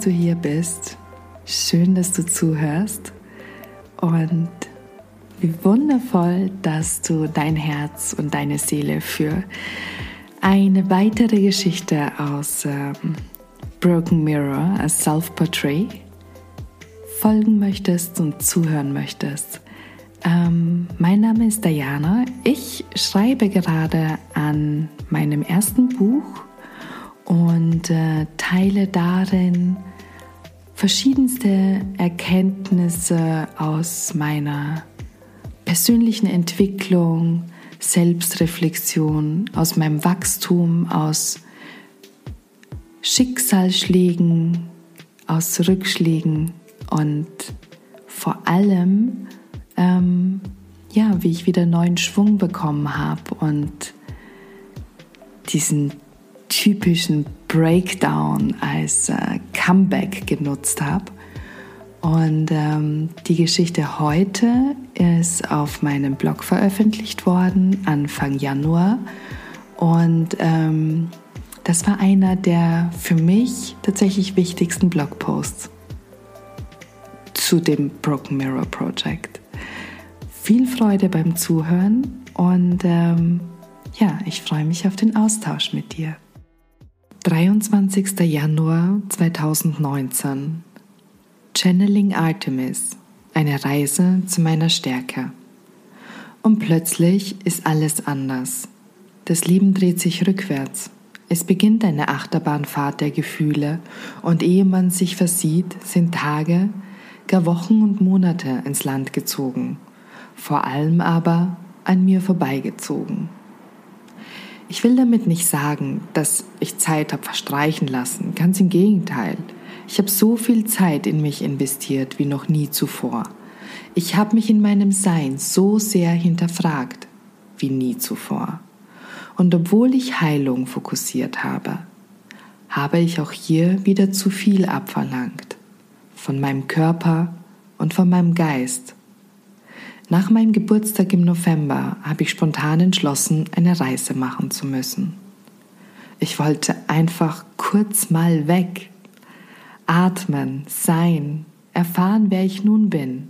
Du hier bist. Schön, dass du zuhörst. Und wie wundervoll, dass du dein Herz und deine Seele für eine weitere Geschichte aus ähm, Broken Mirror, a Self-Portrait, folgen möchtest und zuhören möchtest. Ähm, mein Name ist Diana. Ich schreibe gerade an meinem ersten Buch und äh, teile darin verschiedenste Erkenntnisse aus meiner persönlichen Entwicklung, Selbstreflexion, aus meinem Wachstum, aus Schicksalsschlägen, aus Rückschlägen und vor allem, ähm, ja, wie ich wieder neuen Schwung bekommen habe und diesen typischen Breakdown als äh, Comeback genutzt habe. Und ähm, die Geschichte heute ist auf meinem Blog veröffentlicht worden, Anfang Januar. Und ähm, das war einer der für mich tatsächlich wichtigsten Blogposts zu dem Broken Mirror Project. Viel Freude beim Zuhören und ähm, ja, ich freue mich auf den Austausch mit dir. 23. Januar 2019 Channeling Artemis, eine Reise zu meiner Stärke. Und plötzlich ist alles anders. Das Leben dreht sich rückwärts. Es beginnt eine Achterbahnfahrt der Gefühle und ehe man sich versieht, sind Tage, gar Wochen und Monate ins Land gezogen, vor allem aber an mir vorbeigezogen. Ich will damit nicht sagen, dass ich Zeit habe verstreichen lassen. Ganz im Gegenteil. Ich habe so viel Zeit in mich investiert wie noch nie zuvor. Ich habe mich in meinem Sein so sehr hinterfragt wie nie zuvor. Und obwohl ich Heilung fokussiert habe, habe ich auch hier wieder zu viel abverlangt. Von meinem Körper und von meinem Geist nach meinem Geburtstag im November habe ich spontan entschlossen, eine Reise machen zu müssen. Ich wollte einfach kurz mal weg, atmen, sein, erfahren, wer ich nun bin.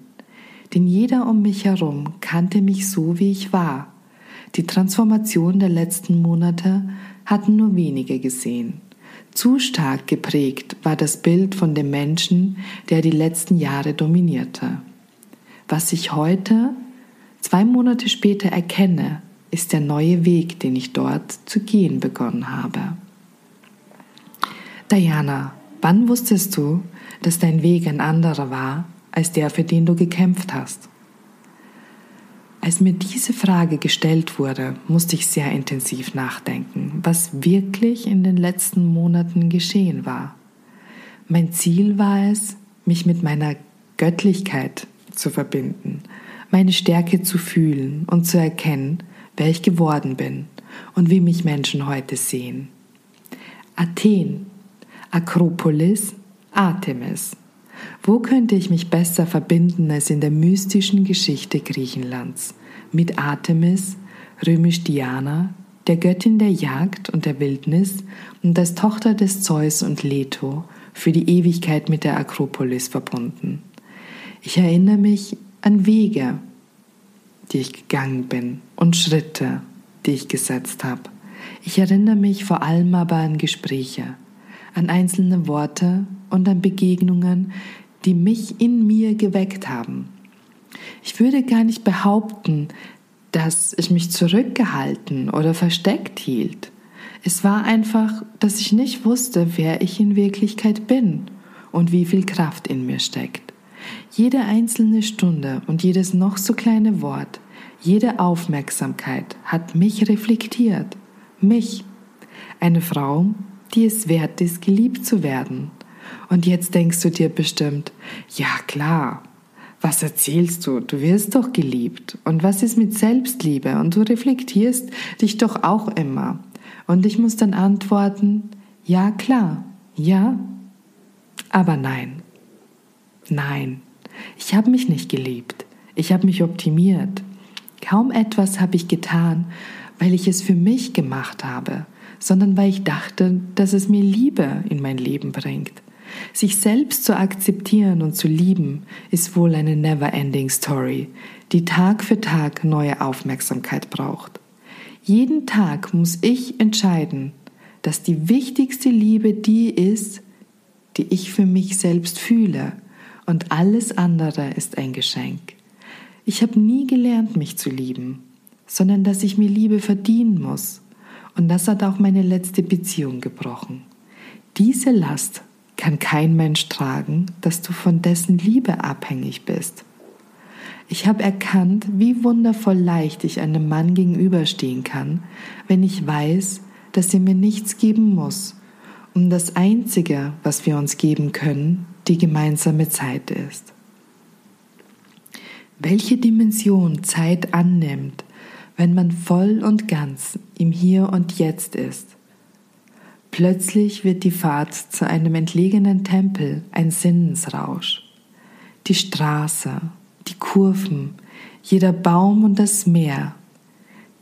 Denn jeder um mich herum kannte mich so, wie ich war. Die Transformation der letzten Monate hatten nur wenige gesehen. Zu stark geprägt war das Bild von dem Menschen, der die letzten Jahre dominierte. Was ich heute, zwei Monate später erkenne, ist der neue Weg, den ich dort zu gehen begonnen habe. Diana, wann wusstest du, dass dein Weg ein anderer war als der, für den du gekämpft hast? Als mir diese Frage gestellt wurde, musste ich sehr intensiv nachdenken, was wirklich in den letzten Monaten geschehen war. Mein Ziel war es, mich mit meiner Göttlichkeit zu verbinden, meine Stärke zu fühlen und zu erkennen, wer ich geworden bin und wie mich Menschen heute sehen. Athen, Akropolis, Artemis. Wo könnte ich mich besser verbinden als in der mystischen Geschichte Griechenlands mit Artemis, römisch Diana, der Göttin der Jagd und der Wildnis und als Tochter des Zeus und Leto für die Ewigkeit mit der Akropolis verbunden. Ich erinnere mich an Wege, die ich gegangen bin und Schritte, die ich gesetzt habe. Ich erinnere mich vor allem aber an Gespräche, an einzelne Worte und an Begegnungen, die mich in mir geweckt haben. Ich würde gar nicht behaupten, dass ich mich zurückgehalten oder versteckt hielt. Es war einfach, dass ich nicht wusste, wer ich in Wirklichkeit bin und wie viel Kraft in mir steckt. Jede einzelne Stunde und jedes noch so kleine Wort, jede Aufmerksamkeit hat mich reflektiert. Mich. Eine Frau, die es wert ist, geliebt zu werden. Und jetzt denkst du dir bestimmt, ja klar, was erzählst du? Du wirst doch geliebt. Und was ist mit Selbstliebe? Und du reflektierst dich doch auch immer. Und ich muss dann antworten, ja klar, ja, aber nein. Nein, ich habe mich nicht geliebt. Ich habe mich optimiert. Kaum etwas habe ich getan, weil ich es für mich gemacht habe, sondern weil ich dachte, dass es mir Liebe in mein Leben bringt. Sich selbst zu akzeptieren und zu lieben ist wohl eine never-ending Story, die Tag für Tag neue Aufmerksamkeit braucht. Jeden Tag muss ich entscheiden, dass die wichtigste Liebe die ist, die ich für mich selbst fühle und alles andere ist ein Geschenk. Ich habe nie gelernt, mich zu lieben, sondern dass ich mir Liebe verdienen muss. Und das hat auch meine letzte Beziehung gebrochen. Diese Last kann kein Mensch tragen, dass du von dessen Liebe abhängig bist. Ich habe erkannt, wie wundervoll leicht ich einem Mann gegenüberstehen kann, wenn ich weiß, dass er mir nichts geben muss und das Einzige, was wir uns geben können, die gemeinsame Zeit ist. Welche Dimension Zeit annimmt, wenn man voll und ganz im Hier und Jetzt ist. Plötzlich wird die Fahrt zu einem entlegenen Tempel ein Sinnesrausch. Die Straße, die Kurven, jeder Baum und das Meer,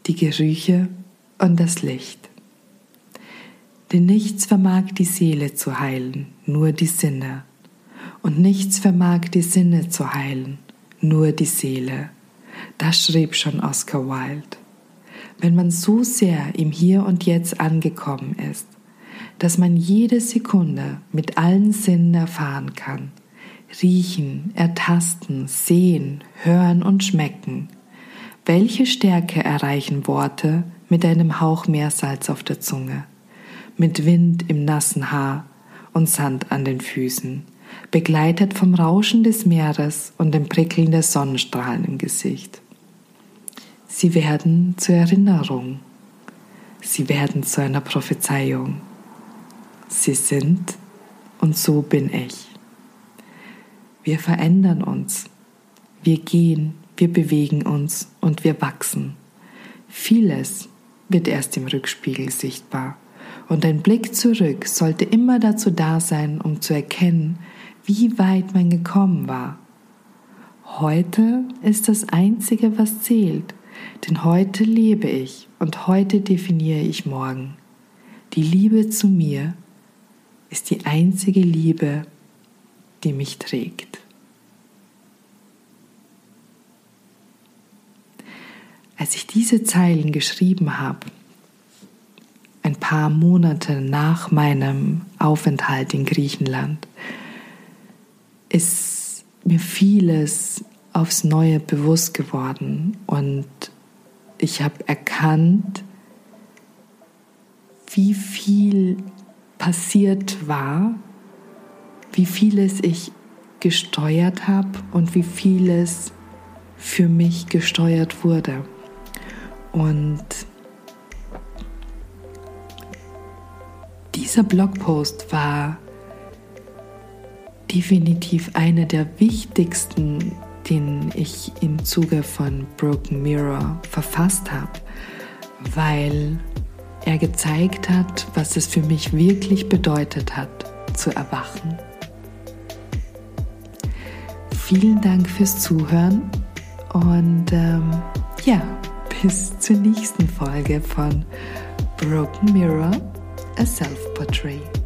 die Gerüche und das Licht. Denn nichts vermag die Seele zu heilen, nur die Sinne. Und nichts vermag die Sinne zu heilen, nur die Seele. Das schrieb schon Oscar Wilde. Wenn man so sehr im Hier und Jetzt angekommen ist, dass man jede Sekunde mit allen Sinnen erfahren kann, riechen, ertasten, sehen, hören und schmecken, welche Stärke erreichen Worte mit einem Hauch Meersalz auf der Zunge? mit Wind im nassen Haar und Sand an den Füßen, begleitet vom Rauschen des Meeres und dem Prickeln der Sonnenstrahlen im Gesicht. Sie werden zur Erinnerung, sie werden zu einer Prophezeiung. Sie sind und so bin ich. Wir verändern uns, wir gehen, wir bewegen uns und wir wachsen. Vieles wird erst im Rückspiegel sichtbar und ein Blick zurück sollte immer dazu da sein, um zu erkennen, wie weit man gekommen war. Heute ist das Einzige, was zählt, denn heute lebe ich und heute definiere ich morgen. Die Liebe zu mir ist die einzige Liebe, die mich trägt. Als ich diese Zeilen geschrieben habe, ein paar Monate nach meinem Aufenthalt in Griechenland ist mir vieles aufs Neue bewusst geworden und ich habe erkannt, wie viel passiert war, wie vieles ich gesteuert habe und wie vieles für mich gesteuert wurde. Und Dieser Blogpost war definitiv einer der wichtigsten, den ich im Zuge von Broken Mirror verfasst habe, weil er gezeigt hat, was es für mich wirklich bedeutet hat, zu erwachen. Vielen Dank fürs Zuhören und ähm, ja, bis zur nächsten Folge von Broken Mirror a self portrait.